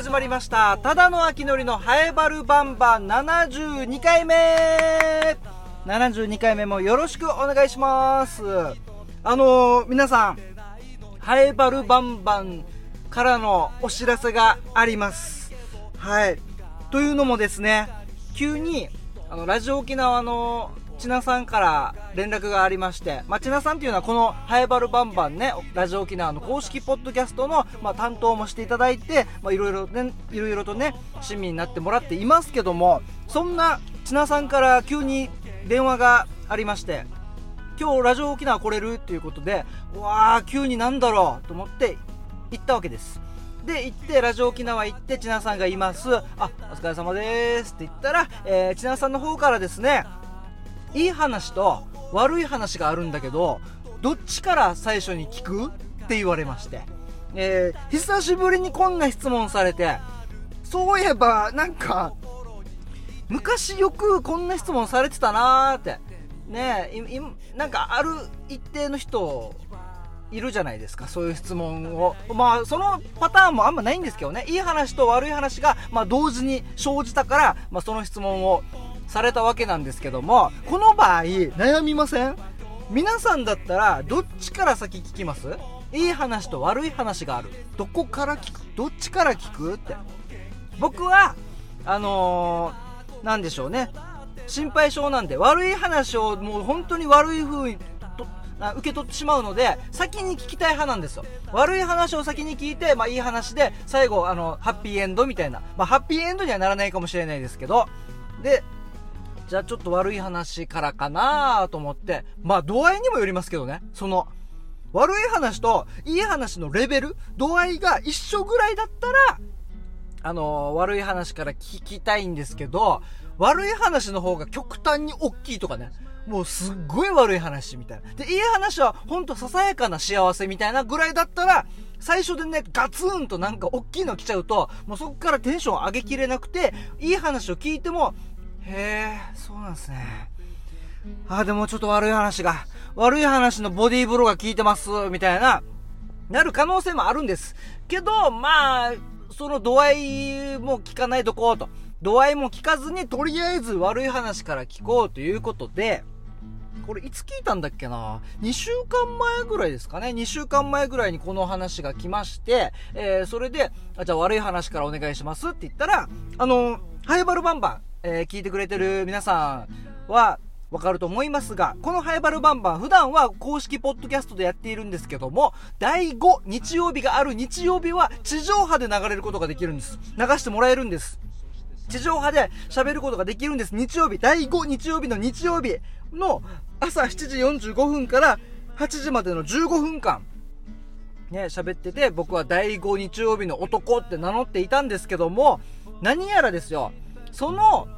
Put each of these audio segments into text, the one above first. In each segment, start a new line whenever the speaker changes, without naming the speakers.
始まりました。ただの秋のりのハエバルバンバン。72回目。72回目もよろしくお願いします。あのー、皆さんハエバルバンバンからのお知らせがあります。はい。というのもですね急にあのラジオ沖縄の千奈さんから連絡がありまして、まあ、千奈さんっていうのはこのハエバルバンバンね、ラジオ沖縄の公式ポッドキャストの、まあ、担当もしていただいて、まあ、いろいろね、いろいろとね、親身になってもらっていますけども、そんな千奈さんから急に電話がありまして、今日ラジオ沖縄来れるっていうことで、うわー、急になんだろうと思って行ったわけです。で、行って、ラジオ沖縄行って、千奈さんがいます。あ、お疲れ様ですって言ったら、えー、千奈さんの方からですね、いい話と悪い話があるんだけど、どっちから最初に聞く？って言われまして。えー、久しぶりにこんな質問されて、そういえば、なんか、昔よくこんな質問されてたなーって。ねえ、なんかある一定の人、いるじゃないですか、そういう質問を。まあ、そのパターンもあんまないんですけどね、いい話と悪い話が、まあ、同時に生じたから、まあ、その質問をされたわけなんですけども、この場合、悩みません？皆さんだったら、どっちから先聞きます？いい話と悪い話がある。どこから聞く？どっちから聞くって。僕は、あのー、でしょうね。心配性なんで、悪い話をもう本当に悪い風に受け取ってしまうので、先に聞きたい派なんですよ。悪い話を先に聞いて、まあいい話で、最後、あの、ハッピーエンドみたいな。まあハッピーエンドにはならないかもしれないですけど、で、じゃあちょっと悪い話からかなと思って、まあ度合いにもよりますけどね、その、悪い話といい話のレベル、度合いが一緒ぐらいだったら、あの、悪い話から聞きたいんですけど、悪い話の方が極端に大きいとかね、もうすっごい悪い話みたいな。で、いい話はほんとささやかな幸せみたいなぐらいだったら、最初でね、ガツンとなんか大きいの来ちゃうと、もうそこからテンション上げきれなくて、いい話を聞いても、へえ、そうなんですね。あ、でもちょっと悪い話が、悪い話のボディーブローが効いてます、みたいな、なる可能性もあるんです。けど、まあ、その度合いも聞かないとこうと。度合いも聞かずに、とりあえず悪い話から聞こうということで、これいつ聞いたんだっけな ?2 週間前ぐらいですかね ?2 週間前ぐらいにこの話が来まして、えー、それで、あ、じゃあ悪い話からお願いしますって言ったら、あの、ハイバルバンバン、えー、聞いてくれてる皆さんは、わかると思いますが、このハイバルバンバン、普段は公式ポッドキャストでやっているんですけども、第5日曜日がある日曜日は地上波で流れることができるんです。流してもらえるんです。地上波で喋ることができるんです。日曜日、第5日曜日の日曜日の朝7時45分から8時までの15分間、ね、喋ってて、僕は第5日曜日の男って名乗っていたんですけども、何やらですよ、その、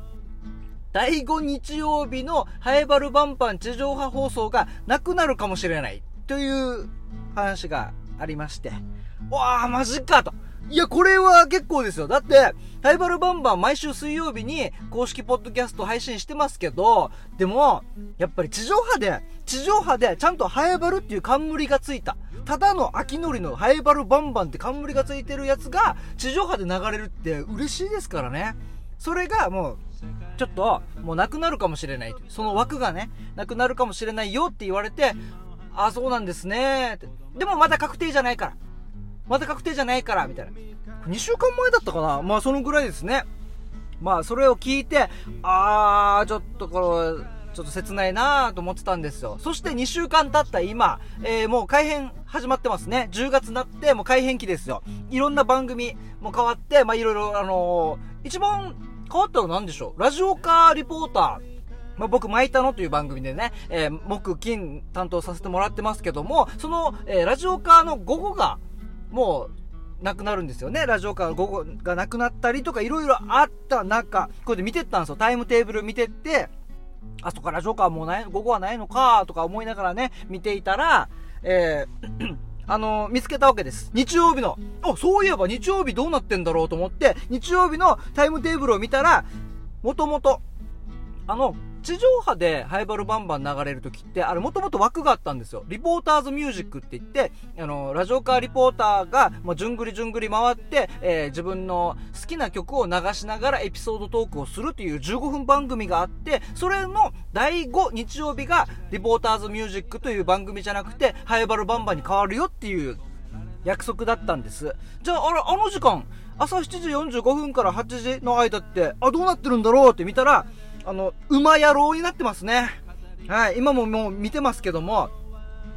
第5日曜日のハエバルバンパン地上波放送がなくなるかもしれないという話がありまして、わあ、マジかと。いや、これは結構ですよ。だって、ハイバルバンバン毎週水曜日に公式ポッドキャスト配信してますけど、でも、やっぱり地上波で、地上波でちゃんとハイバルっていう冠がついた。ただの秋のりのハイバルバンバンって冠がついてるやつが地上波で流れるって嬉しいですからね。それがもう、ちょっと、もうなくなるかもしれない。その枠がね、なくなるかもしれないよって言われて、ああ、そうなんですねって。でもまだ確定じゃないから。まだ確定じゃないから、みたいな。2週間前だったかなまあそのぐらいですね。まあそれを聞いて、あー、ちょっとこれ、ちょっと切ないなーと思ってたんですよ。そして2週間経った今、えー、もう改編始まってますね。10月になってもう改編期ですよ。いろんな番組も変わって、まあいろいろあのー、一番変わったの何でしょう？ラジオカーリポーター。まあ、僕、マイタノという番組でね、えー、木、金担当させてもらってますけども、その、えー、ラジオカーの午後が、もう、なくなるんですよね。ラジオカーの午後がなくなったりとか、いろいろあった中、これで見てったんですよ。タイムテーブル見てって、あ、そっか、ラジオカーもうない、午後はないのか、とか思いながらね、見ていたら、えーあの見つけたわけです。日曜日の。あ、そういえば日曜日どうなってんだろうと思って、日曜日のタイムテーブルを見たら、もともと、あの、地上波でハイバルバンバン流れる時って、あれもともと枠があったんですよ。リポーターズミュージックって言って、あの、ラジオカーリポーターが、もう、じゅんぐりじゅんぐり回って、えー、自分の好きな曲を流しながらエピソードトークをするという15分番組があって、それの第5日曜日が、リポーターズミュージックという番組じゃなくて、ハイバルバンバンに変わるよっていう約束だったんです。じゃあ、あれ、あの時間、朝7時45分から8時の間って、あ、どうなってるんだろうって見たら、あの、馬野郎になってますね。はい、今ももう見てますけども、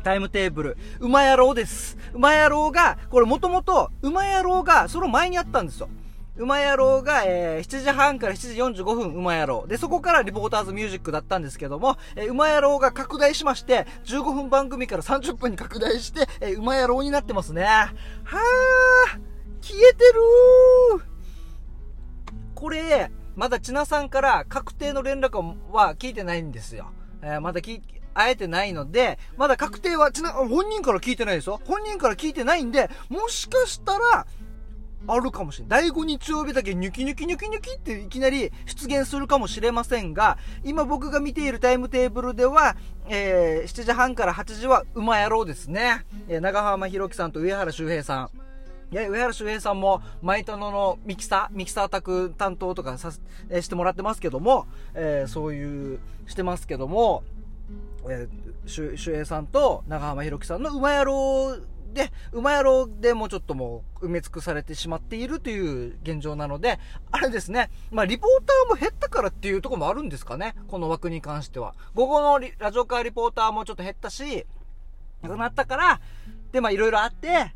タイムテーブル、馬野郎です。馬野郎が、これもともと、馬野郎が、その前にあったんですよ。馬野郎が、えー、7時半から7時45分、馬野郎。で、そこからリポーターズミュージックだったんですけども、えー、馬野郎が拡大しまして、15分番組から30分に拡大して、えー、馬野郎になってますね。はー、消えてるーこれ、まだ千奈さんから確定の連絡は聞いてないんですよ。えー、まだ聞、会えてないので、まだ確定は、ちな、本人から聞いてないですよ。本人から聞いてないんで、もしかしたら、あるかもしれない。第5日曜日だけニュキニュキニュキニュキっていきなり出現するかもしれませんが、今僕が見ているタイムテーブルでは、えー、7時半から8時は馬野郎ですね。えー、長浜博樹さんと上原周平さん。いや、上原周平さんも、マイタノのミキサー、ミキサー宅担当とかさ、え、してもらってますけども、えー、そういう、してますけども、えー、周平さんと長浜博樹さんの馬野郎で、馬野郎でもちょっともう埋め尽くされてしまっているという現状なので、あれですね、まあリポーターも減ったからっていうところもあるんですかね、この枠に関しては。午後のラジオカーリポーターもちょっと減ったし、なくなったから、で、まあいろいろあって、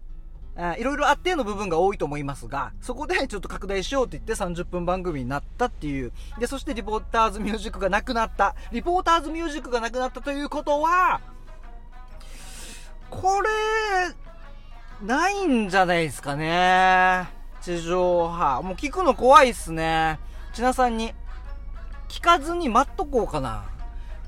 いろいろあっての部分が多いと思いますが、そこでちょっと拡大しようと言って30分番組になったっていう。で、そしてリポーターズミュージックがなくなった。リポーターズミュージックがなくなったということは、これ、ないんじゃないですかね。地上波。もう聞くの怖いっすね。ちなさんに。聞かずに待っとこうかな。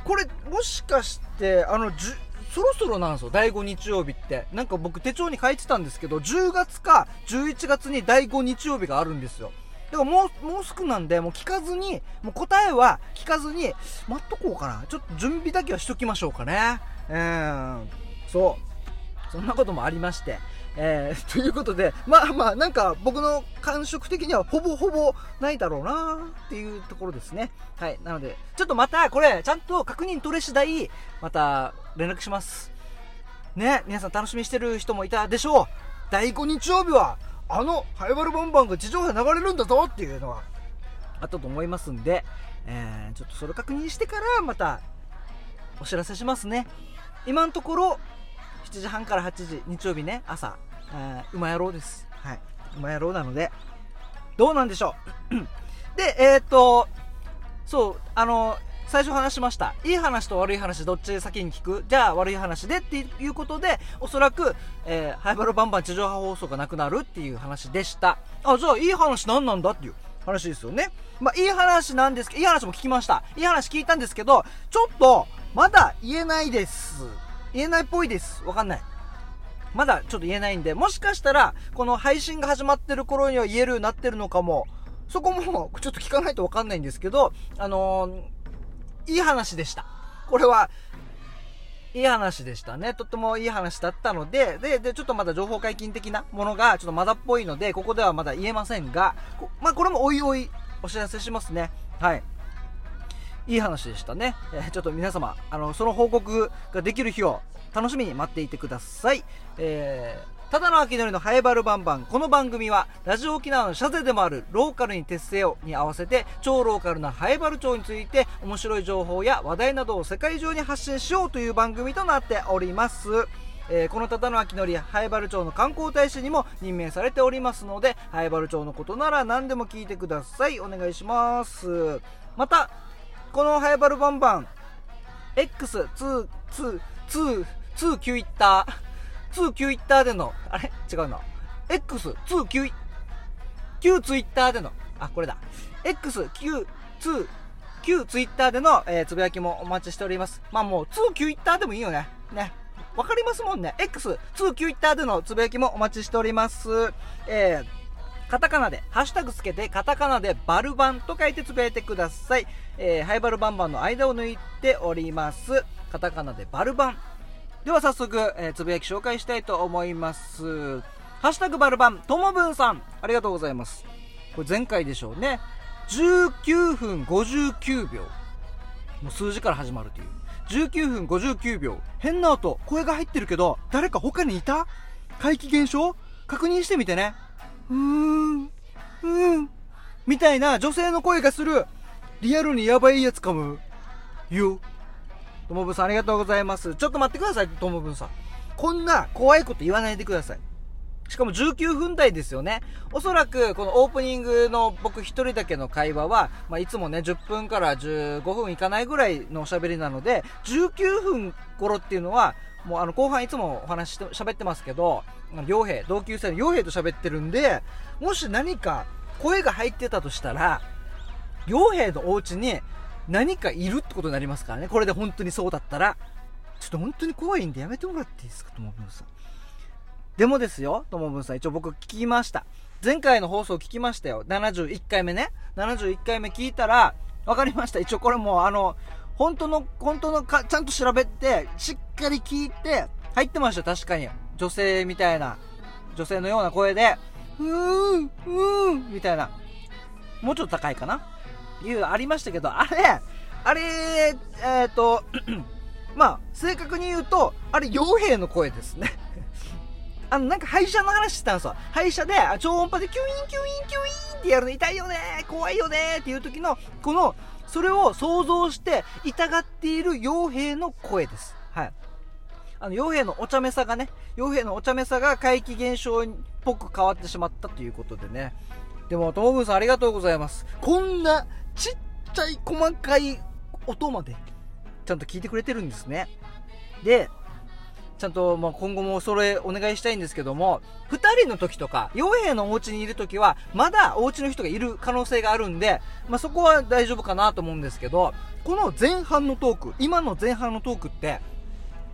これ、もしかして、あの、じゅ、そろそろなんですよ、第5日曜日って。なんか僕手帳に書いてたんですけど、10月か11月に第5日曜日があるんですよ。だからもう、もうすぐなんで、もう聞かずに、もう答えは聞かずに、待っとこうかな。ちょっと準備だけはしときましょうかね。うん。そう。そんなこともありまして。えー、ということで、まあまあ、なんか僕の感触的にはほぼほぼないだろうなっていうところですね。はい。なので、ちょっとまたこれ、ちゃんと確認取れ次第、また連絡します。ね、皆さん楽しみしてる人もいたでしょう。第5日曜日は、あの、ハイバルバンバンが地上波流れるんだぞっていうのは、あったと思いますんで、えー、ちょっとそれ確認してから、また、お知らせしますね。今のところ、7時半から8時、日曜日ね、朝、えー、馬野郎です。はい。馬野郎なので、どうなんでしょう？で、えー、っと、そう、あの、最初話しました。いい話と悪い話どっち先に聞く？じゃあ悪い話でっていうことで、おそらく、えー、ハイバルバンバン地上波放送がなくなるっていう話でした。あ、じゃあいい話何なんだっていう話ですよね。まあ、いい話なんですけど、いい話も聞きました。いい話聞いたんですけど、ちょっと、まだ言えないです。言えないっぽいです。わかんない。まだちょっと言えないんで、もしかしたら、この配信が始まってる頃には言えるようになってるのかも。そこも、ちょっと聞かないとわかんないんですけど、あのー、いい話でした。これは、いい話でしたね。とってもいい話だったので、で、で、ちょっとまだ情報解禁的なものが、ちょっとまだっぽいので、ここではまだ言えませんが、まあ、これもおいおいお知らせしますね。はい。いい話でしたね。えー、ちょっと皆様、あの、その報告ができる日を楽しみに待っていてください。えー、ただの秋のりのハエバルバンバン。この番組は、ラジオ沖縄のシャゼでもあるローカルに徹せよに合わせて、超ローカルなハエバル町について、面白い情報や話題などを世界中に発信しようという番組となっております。えー、このただの秋のり、ハエバル町の観光大使にも任命されておりますので、ハエバル町のことなら何でも聞いてください。お願いします。また、このハイバルバンバン、X、2、2、2、2、9イッター、2、9イッターでの、あれ？違うな。X、2、9、9ツイッターでの、あ、これだ。X、9、2、9ツイッターでの、えー、つぶやきもお待ちしております。まあもう、2、9イッターでもいいよね。ね。わかりますもんね。X、2、9イッターでのつぶやきもお待ちしております。えー、カタカナで、ハッシュタグつけて、カタカナでバルバンと書いてつぶやいてください。えー、ハイバルバンバンの間を抜いております。カタカナでバルバン。では早速、えー、つぶやき紹介したいと思います。ハッシュタグバルバン、ともぶんさん、ありがとうございます。これ前回でしょうね。19分59秒。もう数字から始まるという。19分59秒。変な音、声が入ってるけど、誰か他にいた？怪奇現象？確認してみてね。うーん、うーん、みたいな女性の声がする、リアルにやばいやつかも。よ。ともぶんさんありがとうございます。ちょっと待ってください、ともぶんさん。こんな怖いこと言わないでください。しかも19分台ですよね。おそらく、このオープニングの僕一人だけの会話は、まあ、いつもね、10分から15分いかないぐらいのおしゃべりなので、19分頃っていうのは、もうあの後半いつもお話して喋ってますけど、傭兵、同級生の傭兵と喋ってるんで、もし何か声が入ってたとしたら、傭兵のお家に何かいるってことになりますからね。これで本当にそうだったら。ちょっと本当に怖いんでやめてもらっていいですか、ともぶんさん。でもですよ、ともぶんさん、一応僕聞きました。前回の放送聞きましたよ。71回目ね。71回目聞いたら、わかりました。一応これもうあの、本当の、本当のか、ちゃんと調べて、しっかり聞いて、入ってました、確かに。女性みたいな、女性のような声で、うーん、うーん、みたいな。もうちょっと高いかないうありましたけど、あれ、あれ、えっ、と、まあ、正確に言うと、あれ、傭兵の声ですね。あの、なんか廃車の話してたんですよ。廃車で、超音波でキュインキュインキュインってやるの痛いよね怖いよねっていう時の、この、それを想像して痛がっている傭兵の声です。はい。あの、傭兵のお茶目さがね、傭兵のお茶目さが怪奇現象っぽく変わってしまったということでね。でも、ともぶんさんありがとうございます。こんなちっちゃい細かい音まで、ちゃんと聞いてくれてるんですね。で、ちゃんと、まあ、今後もそれお願いしたいんですけども、2人の時とか、傭兵のお家にいる時は、まだお家の人がいる可能性があるんで、まあ、そこは大丈夫かなと思うんですけど、この前半のトーク、今の前半のトークって、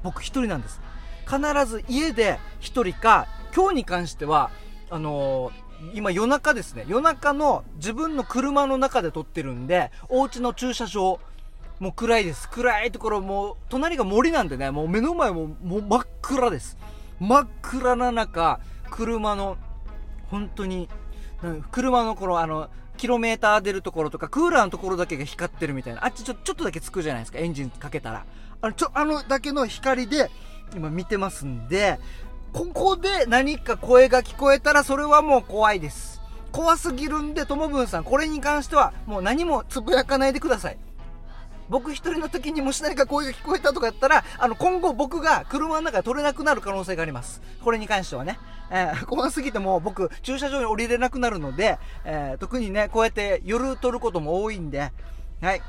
僕1人なんです。必ず家で1人か、今日に関しては、あのー今夜中ですね。夜中の自分の車の中で撮ってるんで、お家の駐車場、もう暗いです。暗いところ、もう、隣が森なんでね、もう目の前ももう真っ暗です。真っ暗な中、車の、本当に、車のこの、あの、キロメーター出るところとか、クーラーのところだけが光ってるみたいな。あっちちょ、ちょっとだけつくじゃないですか、エンジンかけたら。あの、ちょ、あのだけの光で、今見てますんで、ここで何か声が聞こえたら、それはもう怖いです。怖すぎるんで、ともぶんさん、これに関しては、もう何もつぶやかないでください。僕一人の時にもし何か声が聞こえたとかやったら、あの、今後僕が車の中で取れなくなる可能性があります。これに関してはね。えー、怖すぎても僕、駐車場に降りれなくなるので、えー、特にね、こうやって夜撮ることも多いんで、はい。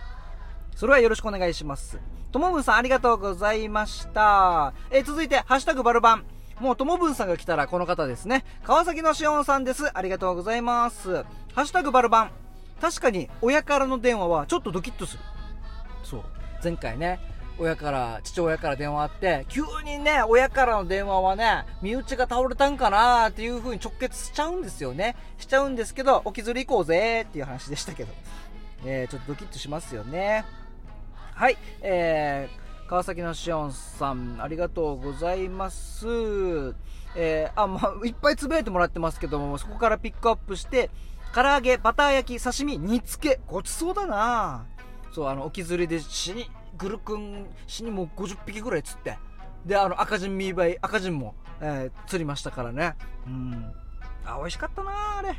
それはよろしくお願いします。ともぶんさんありがとうございました。え、続いて、ハッシュタグバルバン。もうともぶんさんが来たらこの方ですね。川崎のしおんさんです。ありがとうございます。ハッシュタグバルバン。確かに親からの電話はちょっとドキッとする。そう前回ね親から父親から電話あって急にね親からの電話はね身内が倒れたんかなっていう風に直結しちゃうんですよねしちゃうんですけどおきずり行こうぜっていう話でしたけど、えー、ちょっとドキッとしますよねはいえー、川崎のしおんさんありがとうございます。えー、あ、まあ、いっぱいつぶやいてもらってますけども、そこからピックアップして、唐揚げ、バター焼き、刺身、煮付け、ごちそうだな。そうあの沖釣りで死にグルクン死にもう50匹ぐらい釣って。であの赤人ミーバイ赤人も、えー、釣りましたからね。うん。あ美味しかったなあれ。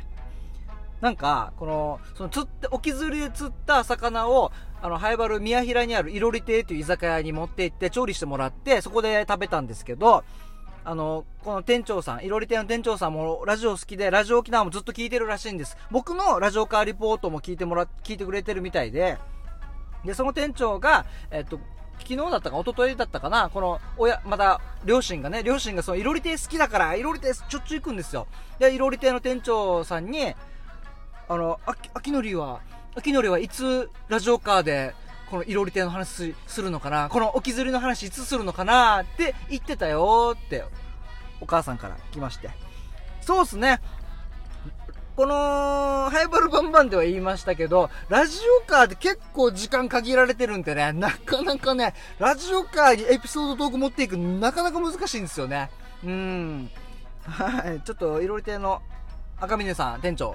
なんかこのその釣って沖釣りで釣った魚をあの、ハイバル宮平にあるいろり亭という居酒屋に持って行って調理してもらって、そこで食べたんですけど、あの、この店長さん、いろり亭の店長さんもラジオ好きで、ラジオ沖縄もずっと聞いてるらしいんです。僕のラジオカーリポートも聞いてもら、聞いてくれてるみたいで、で、その店長が、えっと、昨日だったか、一昨日だったかな、この、親、また、両親がね、両親がその、いろり亭好きだから、いろり亭しょっちゅう行くんですよ。で、いろり亭の店長さんに、あの、あき、あきのりは、あきのりはいつ、ラジオカーで、このいろり亭の話するのかな？この置きずりの話いつするのかなって言ってたよって、お母さんから来まして。そうっすね。この、ハイバルバンバンでは言いましたけど、ラジオカーで結構時間限られてるんでね、なかなかね、ラジオカーにエピソードトーク持っていくなかなか難しいんですよね。うん。はい。ちょっと、いろり亭の赤峰さん、店長。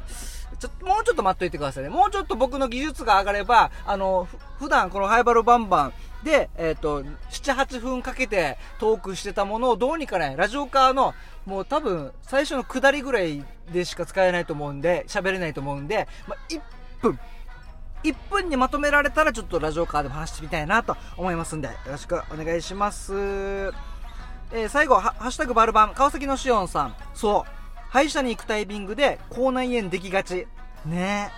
ちょもうちょっと待っといてくださいね。もうちょっと僕の技術が上がれば、あの、普段このハイバルバンバンで、えっ、と、7、8分かけてトークしてたものをどうにかね、ラジオカーの、もう多分、最初の下りぐらいでしか使えないと思うんで、喋れないと思うんで、まあ、1分。1分にまとめられたらちょっとラジオカーでも話してみたいなと思いますんで、よろしくお願いします。えー最後は、ハッシュタグバルバン、川崎のしおんさん。そう。歯医者に行くタイミングで口内炎できがち。ね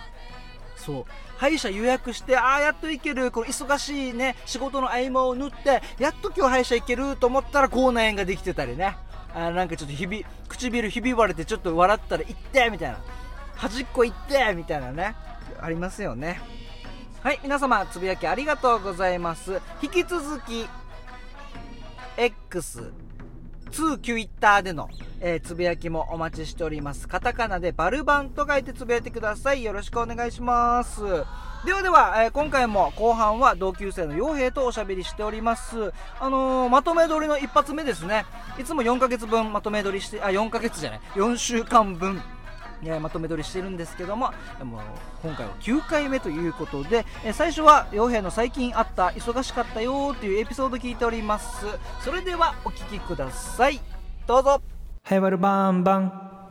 そう。歯医者予約して、ああ、やっと行ける。この忙しいね、仕事の合間を縫って、やっと今日歯医者行けると思ったら口内炎ができてたりね。あなんかちょっとひび、唇ひび割れてちょっと笑ったら行ってみたいな。端っこ行ってみたいなね。ありますよね。はい、皆様、つぶやきありがとうございます。引き続き、X、2 Twitter での、えーつぶやきもお待ちしております。カタカナでバルバンと書いてつぶやいてください。よろしくお願いします。ではでは、えー今回も後半は同級生の傭兵とおしゃべりしております。あのーまとめ撮りの一発目ですね。いつも4ヶ月分まとめ撮りして、あ、4ヶ月じゃない、4週間分。えーまとめ撮りしてるんですけどもでも今回は9回目ということで、えー最初は傭兵の最近あった忙しかったよーっていうエピソード聞いております。それではお聞きください。どうぞ。
ハイバルバンバン。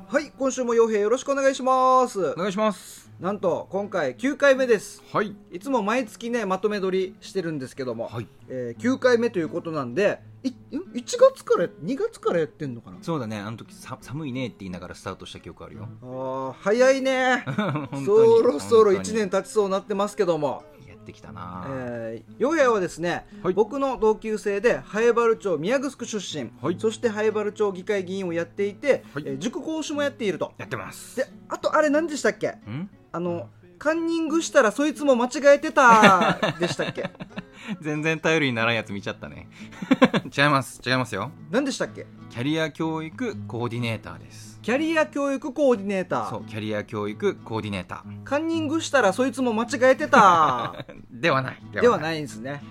はい今週も傭兵よろしくお願いします。
お願いします。
なんと今回9回目です。
はい。
いつも毎月ねまとめ撮りしてるんですけども、
はい。
えー9回目ということなんでいん？1月から2月からやってんのかな？
そうだね。あの時さ寒いねって言いながらスタートした記憶あるよ。
あー早いね。そろそろ1
本当に。
年経ちそうになってますけども。
やってきたな、
えー、ヨはですね、
はい。
僕の同級生で南原町宮城出身、
はい。
そして南原町議会議員をやっていて、
はい。
えー塾講師もやっていると。
やってます。
であとあれ何でしたっけ？
ん？
あのカンニングしたらそいつも間違えてたでしたっけ？
全然頼りにならんやつ見ちゃったね。違います。違いますよ。
何でしたっけ？
キャリア教育コーディネーターです。
キャリア教育コーディネーター。
そうキャリア教育コーディネータ
カンニングしたらそいつも間違えてた。
ー ではない。
ではない。いんですね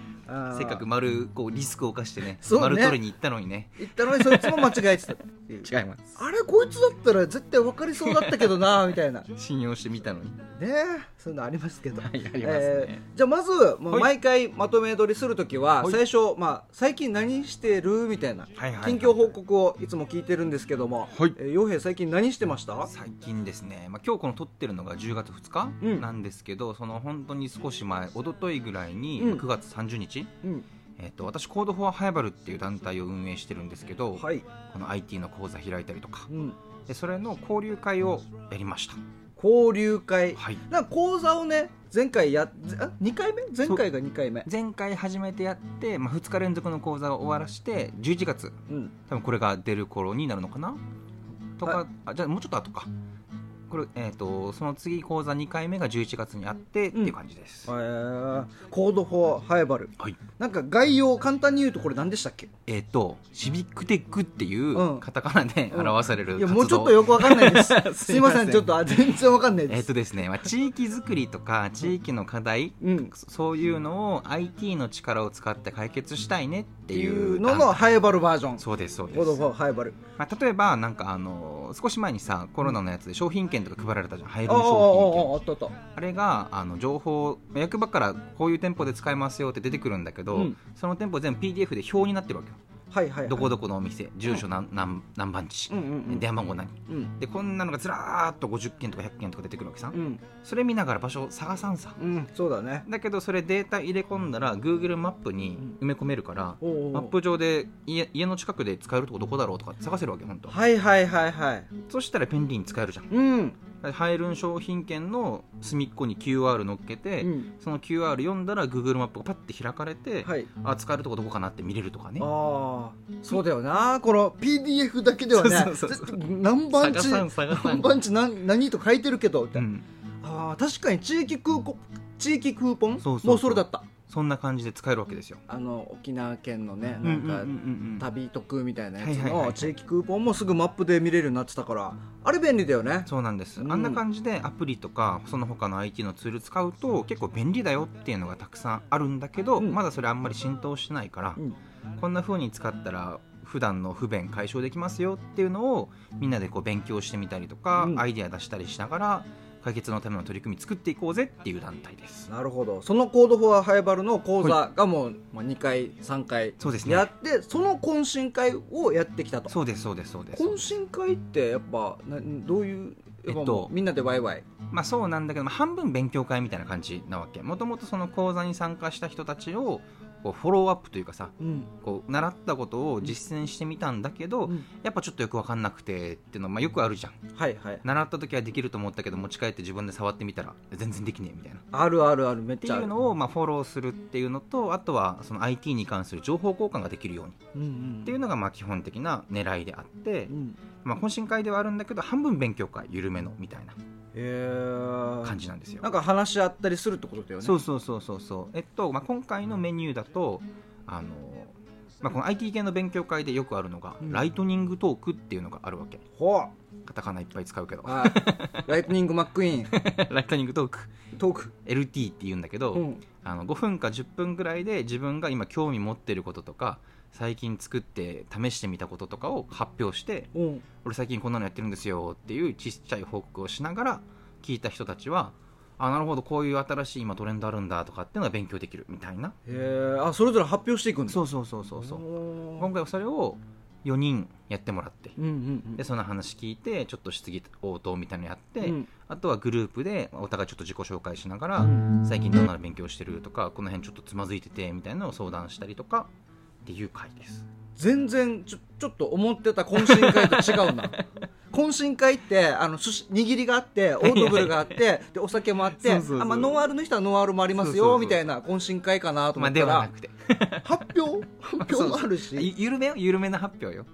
せっかく丸こうリスクを冒してね
そうね。
丸取りに行ったのにね。
言ったのにそいつも間違えてた。っていう
違います。
あれこいつだったら絶対分かりそうだったけどな みたいな。ね
信用してみたのに。
えそういうのありますけど、
はいありますね。
えーじゃあまず、まあ
はい。
毎回まとめ撮りするときは、
はい。
最初、まあ、最近何してるみたいな、
はいはいはい
近況報告をいつも聞いてるんですけども、
はい。
えー洋平最近何してました？
最近ですね、まあ、今日この撮ってるのが10月2日
うん。
なんですけど、その本当に少し前一昨日ぐらいに、
うん。
9月30日、
うん。
えっと私コードフォアハイバルっていう団体を運営してるんですけど、
はい、
この IT の講座開いたりとか。
うん、
でそれの交流会をやりました。
交流会、
はい。
なんか講座をね前回やぜあ2回目？前回が2回目。
前回初めてやって、まあ、2日連続の講座を終わらして11月。
うん。
多分これが出る頃になるのかな？とか、
は
あじゃあもうちょっと後かこれ、えー、とその次講座2回目が11月にあってっていう感じです、
えー。コードフォーハイバル。
はい。
なんか概要を簡単に言うとこれ何でしたっけ？
えっ、とシビックテックっていう
うん。
カタカナで
うん。
表される活動、
いやもうちょっとよくわかんないです。すいませんちょっとあ全然わかんない
えっ、
です、
とですね、まあ、地域づくりとか地域の課題、
うん。
そそういうのを IT の力を使って解決したいねってい
いううののハイバルバージョン。
そうですそうです。
コードフォーハイバル。
まあ、例えばなんかあの少し前にさコロナのやつで商品券とか配られたじゃん。入る商品券。
あ
れがあの情報役場からこういう店舗で使えますよって出てくるんだけど、
うん。
その店舗全部 PDF で表になってるわけよ、
はいはいはい。
どこどこのお店住所何何何番地、
うんうんうん
電話番号何？
うん。
でこんなのがずらーっと50件とか100件とか出てくるわけさ、
うん。
それ見ながら場所を探さんさ。
うんそうだね。
だけどそれデータ入れ込んだら Google マップに埋め込めるから、
おうおう。
マップ上で家家の近くで使えるとこどこだろうとか探せるわけ本当。
はいはいはいはい。
そしたら便利に使えるじゃん。
うん
入る商品券の隅っこに QR 乗っけて、
うん。
その QR 読んだら Google マップがパッて開かれて、
はい。
あ使えるとこどこかなって見れるとかね。
ああそうだよな。この PDF だけではね何番地何番地何何と書いてるけどみたいな、
うん。
ああ確かに地域クーポン地域クーポン
そうそうそう。
もうそれだった
そんな感じで使えるわけですよ。
あの沖縄県のねなんか旅特みたいなやつの地域クーポンもすぐマップで見れるようになってたからあれ便利だよね。
そうなんです、
うん。
あんな感じでアプリとかその他の IT のツール使うと結構便利だよっていうのがたくさんあるんだけど、
うん。
まだそれあんまり浸透してないから、
うん。
こんな風に使ったら普段の不便解消できますよっていうのをみんなでこう勉強してみたりとか、
うん。
アイデア出したりしながら解決のための取り組み作っていこうぜっていう団体です。
なるほど。そのコードフォアハイバルの講座がもう、まあ、2回3回
そうですね。
やってその懇親会をやってきたと。
そうですそうですそうです。
懇親会ってやっぱなどういう
えっと
みんなでワイワイ？
まあそうなんだけど、まあ半分勉強会みたいな感じなわけ。もともとその講座に参加した人たちをこうフォローアップというかさ
うん。
こう習ったことを実践してみたんだけど、やっぱちょっとよく分かんなくてっていうのは、まあ、よくあるじゃん。
はいはい。
習った時はできると思ったけど持ち帰って自分で触ってみたら全然できねえみたいな。っ
あるあるあるめってちゃある。
いうのをまあフォローするっていうのとあとはその IT に関する情報交換ができるように。
うんうん。
っていうのがまあ基本的な狙いであって
う、ん。
まあ、懇親会ではあるんだけど半分勉強会緩めのみたいな感じなんですよ。
なんか話し合ったりするってことだよね。
そうそうそうそうそう。えっと、まあ、今回のメニューだとあの、まあ、この IT 系の勉強会でよくあるのが、
うん。
ライトニングトークっていうのがあるわけ。
ほう。
カタカナいっぱい使うけど。
はい。ライトニングマックイーン。
ライトニングトーク。
トーク。
LT って言うんだけど、
うん。
あの5分か10分ぐらいで自分が今興味持ってることとか最近作って試してみたこととかを発表して
うん。
俺最近こんなのやってるんですよっていうちっちゃい報告をしながら聞いた人たちはあなるほどこういう新しい今トレンドあるんだとかっていうのが勉強できるみたいな。
へえあそれぞれ発表していくんだ。
そうそうそうそうそう。
う
今回はそれを4人やってもらって
うんうん。
でその話聞いてちょっと質疑応答みたいなのやって、
うん。
あとはグループでお互いちょっと自己紹介しながら、
うん。
最近どんなの勉強してるとかこの辺ちょっとつまずいててみたいなのを相談したりとかっていう回です。
全然ちょちょっと思ってた懇親会と違うな。懇親会ってあの握りがあってオードブルがあってでお酒もあってあ、まあ、ノンアルの人はノンアルもありますよみたいな懇親会かなと
まあ
思ったら、
ではなくて。
発表？発表もあるし。
ゆ緩めよ？緩めな発表よ。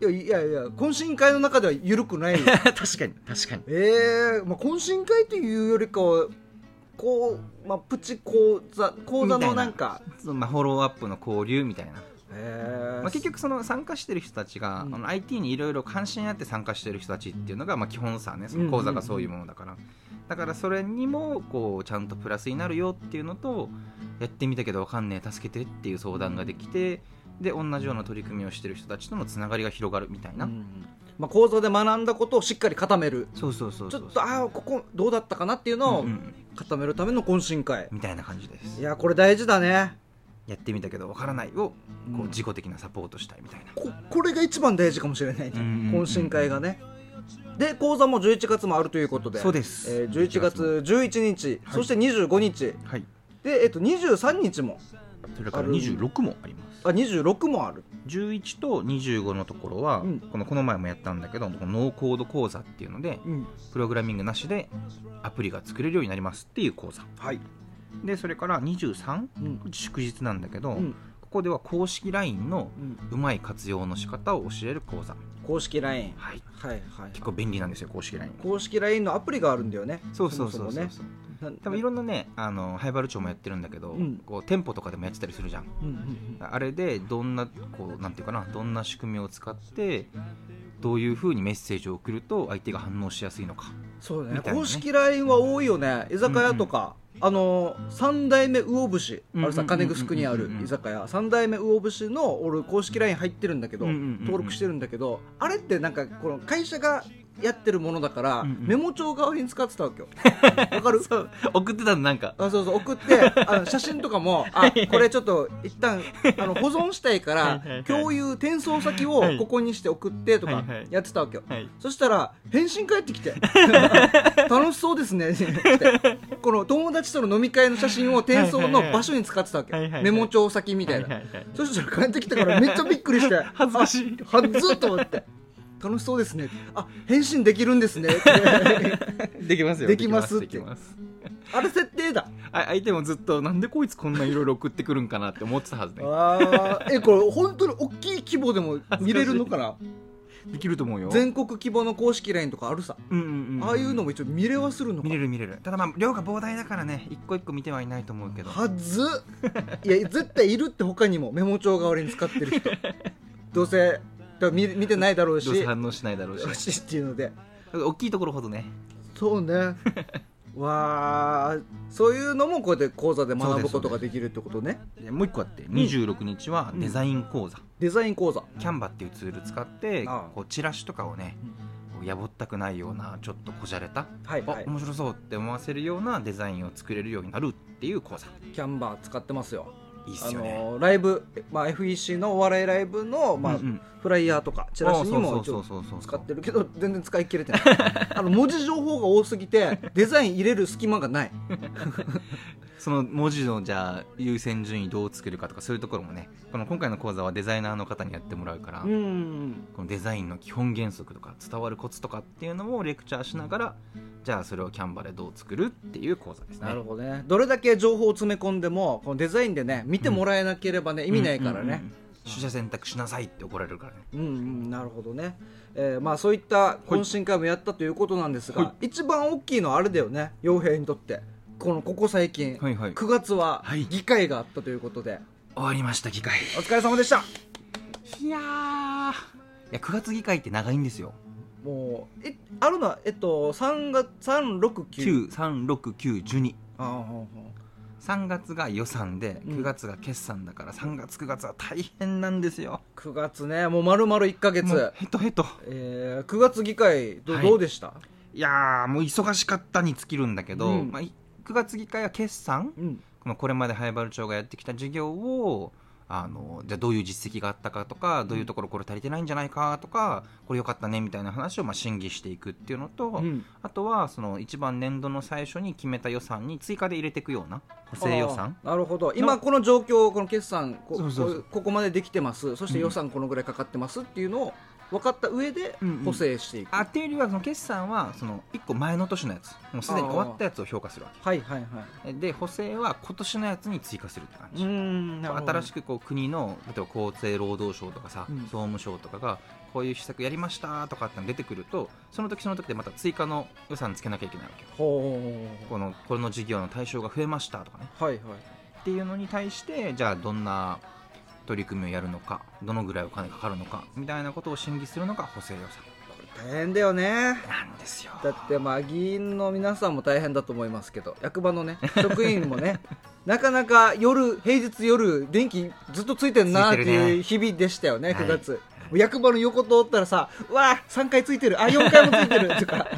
いやいやいや懇親会の中では緩くないよ。
確かに確かに。
ええまあ、懇親会というよりかはこう、まあ、プチ講座講座のなんか
そのまあフォローアップの交流みたいな、まあ、結局その参加してる人たちが、
うん。
あの IT にいろいろ関心あって参加してる人たちっていうのがまあ基本さねその講座がそういうものだから、だからそれにもこうちゃんとプラスになるよっていうのとやってみたけどわかんねえ助けてっていう相談ができてで同じような取り組みをしてる人たちとのつながりが広がるみたいな、
うんまあ、講座で学んだことをしっかり固める。
そうそうそう
ちょっとああここどうだったかなっていうのを固めるための懇親会、
みたいな感じです。
いやこれ大事だね。
やってみたけどわからないをこ
う
自己的なサポートしたいみたいな、
ここれが一番大事かもしれないね、懇親会がね。で講座も11月もあるということで。
そうです。
えー11月11日、
はい。
そして25日。
はい。
で、えっと、23日も
それから
ある。
26もあります。
あ26もある。
11と25のところは、
うん。
このこの前もやったんだけどノーコード講座っていうので
うん。
プログラミングなしでアプリが作れるようになりますっていう講座。
はい、
でそれから23
うん。
祝日なんだけど、
うん。
ここでは公式 LINE の
う
まい活用の仕方を教える講座。
公式 LINE
はい。
はいはい
結構便利なんですよ公式 LINE
公式 LINE のアプリがあるんだよね。
そうそうそう
も
そう。
そもね。な
多分いろんなねあのハイバル町もやってるんだけど、
うん。
こう店舗とかでもやってたりするじゃん。
うんうんうん
あれでどんなこうなんていうかなどんな仕組みを使ってどういうふうにメッセージを送ると相手が反応しやすいのか
そうだね
ね。
公式 LINE は多いよね。居酒屋とか、あの三代目魚節。あれさ
うんうんうんうん。
金城にある居酒屋。三代目魚節の俺公式 LINE 入ってるんだけど、
うんうんうんうん。
登録してるんだけどあれってなんかこの会社がやってるものだから、
うんうん。
メモ帳代わりに使ってたわけよ。わかる？
送ってたのなんか。
あそうそう送ってあの 写真とかもあこれちょっと一旦あの保存したいから
はいはいはい。
共有転送先をここにして送ってとか
はいはい。
やってたわけよ、
はい。
そしたら返信返ってきて。楽しそうですねこの友達との飲み会の写真を転送の場所に使ってたわけ
はいはいはい。
メモ帳先みたいな、
はいはいはい。
そしたら帰ってきたからめっちゃびっくりして。
恥ずかしい。
あはっずっと思って楽しそうですね。あ返信できるんですね。
できますよ。
できますって。
できます。
あれ設定だ。
あ相手もずっとなんでこいつこんないろいろ送ってくるんかなって思ってたはずね。
あー。えこれ本当に大きい規模でも見れるのかな？
できると思うよ。
全国規模の公式 LINE とかあるさ、
うんうんうん
ああいうのも一応見れはするのか。
見れる見れる。ただまあ量が膨大だからね一個一個見てはいないと思うけど。
はず。いや絶対いるって他にもメモ帳代わりに使ってる人。どうせだから見見てないだろうし。
どうせ反応しないだろうし。
よしっていうので。
大きいところほどね。
そうね。わあ。そういうのもこうやって講座で学ぶことができるってことね。
でもう一個あって26日はデザイン講座、
デザイン講座。
キャンバっていうツール使ってこうチラシとかをねやぼったくないようなちょっとこじゃれた、
はいはい。
あ面白そうって思わせるようなデザインを作れるようになるっていう講座。
キャンバー使ってますよ。あ
いいっすよね。
のライブ、まあ、FEC のお笑いライブの、まあ
うんうん。
フライヤーとかチラシにも一応
そうそうそう
使ってるけど全然使い切れてない。あの文字情報が多すぎてデザイン入れる隙間がない
その文字のじゃあ優先順位どう作るかとかそういうところもねこの今回の講座はデザイナーの方にやってもらうから、
うん。
このデザインの基本原則とか伝わるコツとかっていうのをレクチャーしながらじゃあそれをキャンバでどう作るっていう講座ですね。
なるほどね。どれだけ情報を詰め込んでもこのデザインでね見てもらえなければね、意味ないからね、
うんうんうん。取捨選択しなさいって怒られるからね。
うんうん、なるほどね、えーまあ、そういった懇親会もやったということなんですが、
は
一番大きいのはあれだよね。傭兵にとってこのここ最近、
はいはい。
9月は
はい。
議会があったということで、
終わりました議会。
お疲れ様でした。
いやー。いや9月議会って長いんですよ。
もうえあるのはえっと3月369
9369123
ああほんほん
3月が予算で
うん。
9月が決算だから3月9月は大変なんですよ。
9月ねもう丸々1か月。
もうヘトヘト。
えー、9月議会ど,、
はい。
どうでした？
いやーもう忙しかったに尽きるんだけど、
うん。
まあ、い9月議会は決算？
うん。
このこれまで灰原町がやってきた事業をあのじゃあどういう実績があったかとかどういうところこれ足りてないんじゃないかとかこれ良かったねみたいな話をまあ審議していくっていうのと、
うん。
あとはその一番年度の最初に決めた予算に追加で入れていくような補正予算。
なるほど。今この状況この決算こここまでできてます。そして予算このぐらいかかってますっていうのを分かった上で
うんうん。
補正していく、
あっていうよりはその決算はその1個前の年のやつ。もうすでに終わったやつを評価するわ
はいはいはい。
けで補正は今年のやつに追加するって感
う
じ、
んなるほど。
新しくこう国の例えば厚生労働省とかさ、
うん。
総務省とかがこういう施策やりましたとかっての出てくるとその時その時でまた追加の予算つけなきゃいけないわけよ。
ほ
このこの事業の対象が増えましたとかね。
うはいはい。
っていうのに対してじゃあどんな取り組みをやるのかどのぐらいお金かかるのかみたいなことを審議するのが補正予算。
これ大変だよね。
なんですよ。
だってまあ議員の皆さんも大変だと思いますけど役場のね職員もね なかなか夜平日夜電気ずっとついてんなって
つい
う日々でしたよね
はい。
9月、役場の横通ったらさうわ3回ついてる。あ4回もついてる。とか。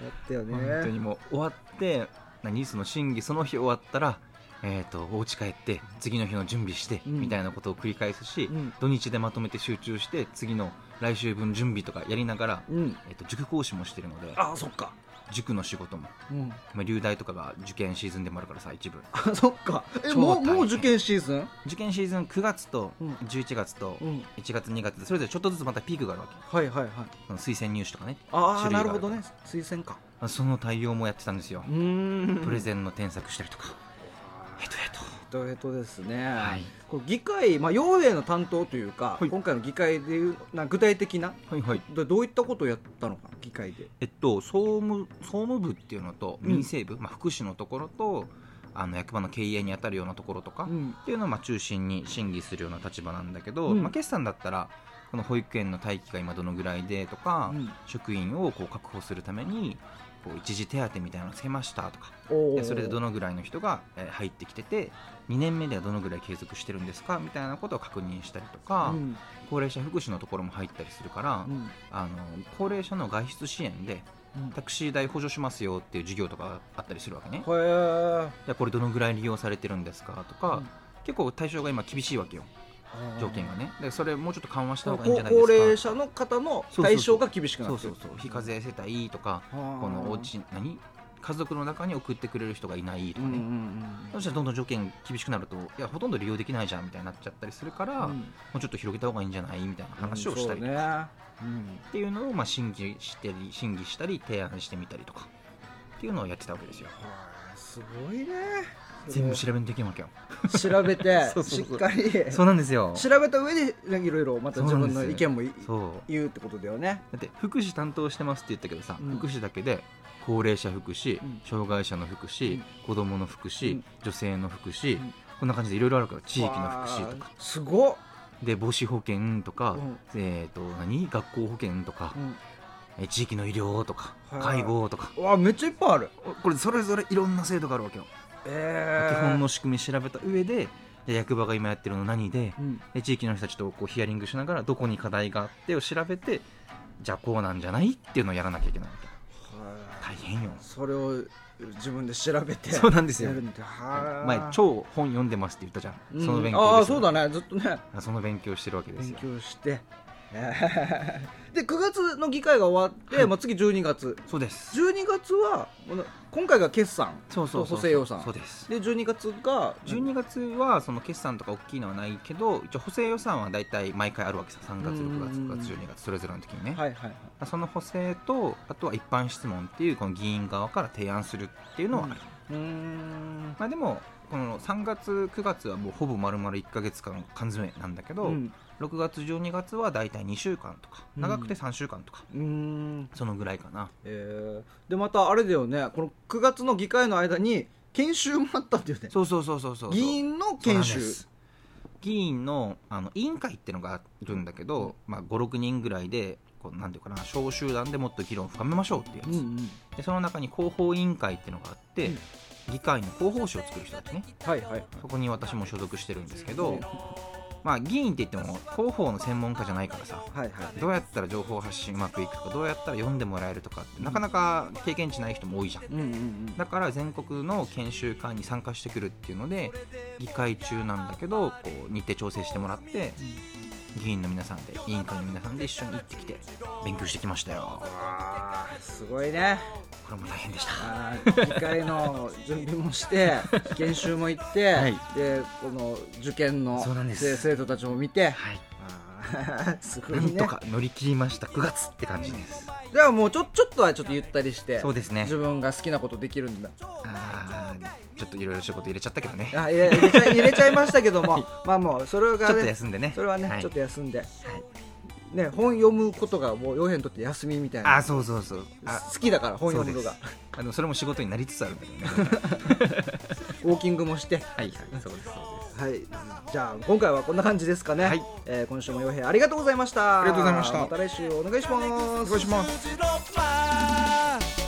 やったよね。
本当にもう終わって何その審議その日終わったらえー、とお家帰って次の日の準備して、
うん。
みたいなことを繰り返すし、
うん。
土日でまとめて集中して次の来週分準備とかやりながら、
うん。
えー、と塾講師もしてるので
あそっか。
塾の仕事も、
うん。
まあ、流大とかが受験シーズンでもあるからさ一部。
あそっか。え
超
もうもう受験シーズン？
受験シーズン9月と
うん。
11月と
うん。
1月2月でそれぞれちょっとずつまたピークがあるわけ。
はいはいはい。
推薦入試とかね。
ああなるほどね。推薦か。
まあその対応もやってたんですよ。プレゼンの添削したりとかヘトヘト。
ヘトヘトですね、
はい。
これ議会、まあ、傭兵の担当というか、
はい。
今回の議会でいうな具体的な
はいはい。
どどういったことをやったのか議会で。
えっと総務総務部っていうのと
うん。
民政部、まあ、福祉のところとあの役場の経営に当たるようなところとか、っ
ん。
ていうのをまあ中心に審議するような立場なんだけど、
うん。
まあ、決算だったらこの保育園の待機が今どのぐらいでとか、
うん。
職員をこう確保するためにこう一時手当みたいなのをつけましたとか。でそれでどのぐらいの人がえー入ってきてて2年目ではどのぐらい継続してるんですかみたいなことを確認したりとか、
うん。
高齢者福祉のところも入ったりするから、
うん。
あの高齢者の外出支援で
うん。
タクシー代補助しますよっていう事業とかあったりするわけね。これどのぐらい利用されてるんですかとか、
うん。
結構対象が今厳しいわけよ条件がね。でそれもうちょっと緩和した
高
方がいいんじゃないです
高
か
齢者の方の対象が厳しくな
そう
ってる。
そうそう非課税世帯とかこのお家何？家族の中に送ってくれる人がいないとかね、
うんうんうん
そしたらどんどん条件厳しくなるといやほとんど利用できないじゃんみたいになっちゃったりするから、
うん。
もうちょっと広げた方がいいんじゃないみたいな話をしたりとか、
うんそうね。うん
っていうのをまあ審議したり審議したり提案してみたりとか。っていうのをやってたわけですよ。
はあすごいね。
全部調べんといけんわけよ
調べて しっかり。
そうなんですよ。
調べた上でいろいろまた自分の意見もい
そう。
言うってことだよね。
だって福祉担当してますって言ったけどさ、
うん。
福祉だけで高齢者福祉、
うん。
障害者の福祉、
うん。
子どもの福祉、
うん。
女性の福祉、
うん。
こんな感じでいろいろあるから地域の福祉とか。
すごっ、
で母子保険とか、
うん。
えー、と何？学校保険とか、え地域の医療とか
はい。
介護とか。
うん、わあめっちゃいっぱいある。
これそれぞれいろんな制度があるわけよ、
え
基本の仕組み調べた上でで役場が今やってるの何で
うん。
で地域の人たちとこうヒアリングしながらどこに課題があってを調べてじゃあこうなんじゃないっていうのをやらなきゃいけないわけ。大変よ。
それを自分で調べて
そうなんですよ。前超本読んでますって言ったじゃん、
うん。
その勉強
ああそうだね。ずっとね。
あその勉強してるわけです
勉
よ
強して で9月の議会が終わって、
はい。
まあ、次12月。
そうです。
12月は今回が決算
そうそうそう
補正予算。
そうです。
で12月が
12月はその決算とか大きいのはないけど一応補正予算は大体毎回あるわけさ。3月6月
うん。
9月12月それぞれの時にね、
はいはい
その補正とあとは一般質問っていうこの議員側から提案するっていうのはある、
うーん。
まあ、でもこの3月9月はもうほぼ丸々1か月間缶詰なんだけど、
うん
6月12月は大体2週間とか
うん。
長くて3週間とか、
うーん。
そのぐらいかな。
えー。でまたあれだよね。この9月の議会の間に研修もあったっていうね。
そうそうそうそうそう。
議員の研修。
議員のあの委員会っていうのがあるんだけど、まあ、56人ぐらいでこうなんていうかな小集団でもっと議論を深めましょうっていうやつ、
うんうん。
でその中に広報委員会っていうのがあって、
うん。
議会の広報誌を作る人たちね。
はいはい。
そこに私も所属してるんですけど、まあ議員って言っても広報の専門家じゃないからさ
はいはい。
どうやったら情報発信うまくいくとかどうやったら読んでもらえるとかってなかなか経験値ない人も多いじゃん。
うんうんうん。
だから全国の研修会に参加してくるっていうので議会中なんだけどこう日程調整してもらって議員の皆さんで委員会の皆さんで一緒に行ってきて勉強してきましたよ。
すごいね。
これも大変でした。
議会の準備もして 研修も行って、
はい。
でこの受験の生生徒たちも見て
はい。
すご
いんとか乗り切りました。9月って感じです。
じゃあもうちょちょっとはちょっとゆったりして
そうですね。
自分が好きなことできるんだ
ちょっといろいろ仕事入れちゃったけどね。
あ入れ入れちゃ入れちゃいましたけども、まあもうそれが
ちょっと
ね
休んでね。
それはね、
はい。
ちょっと休んで、ね本読むことがもう洋平にとって休みみたいな。
あそうそうそう。あ
好きだから本読むのが。
あのそれも仕事になりつつある。んだけどね
ウォーキングもして。
はいはい。そうですそう
はい。じゃあ今回はこんな感じですかね、
はい。
えー今週も洋平ありがとうございました。
ありがとうございました。
また来週お願いします
です。お願いします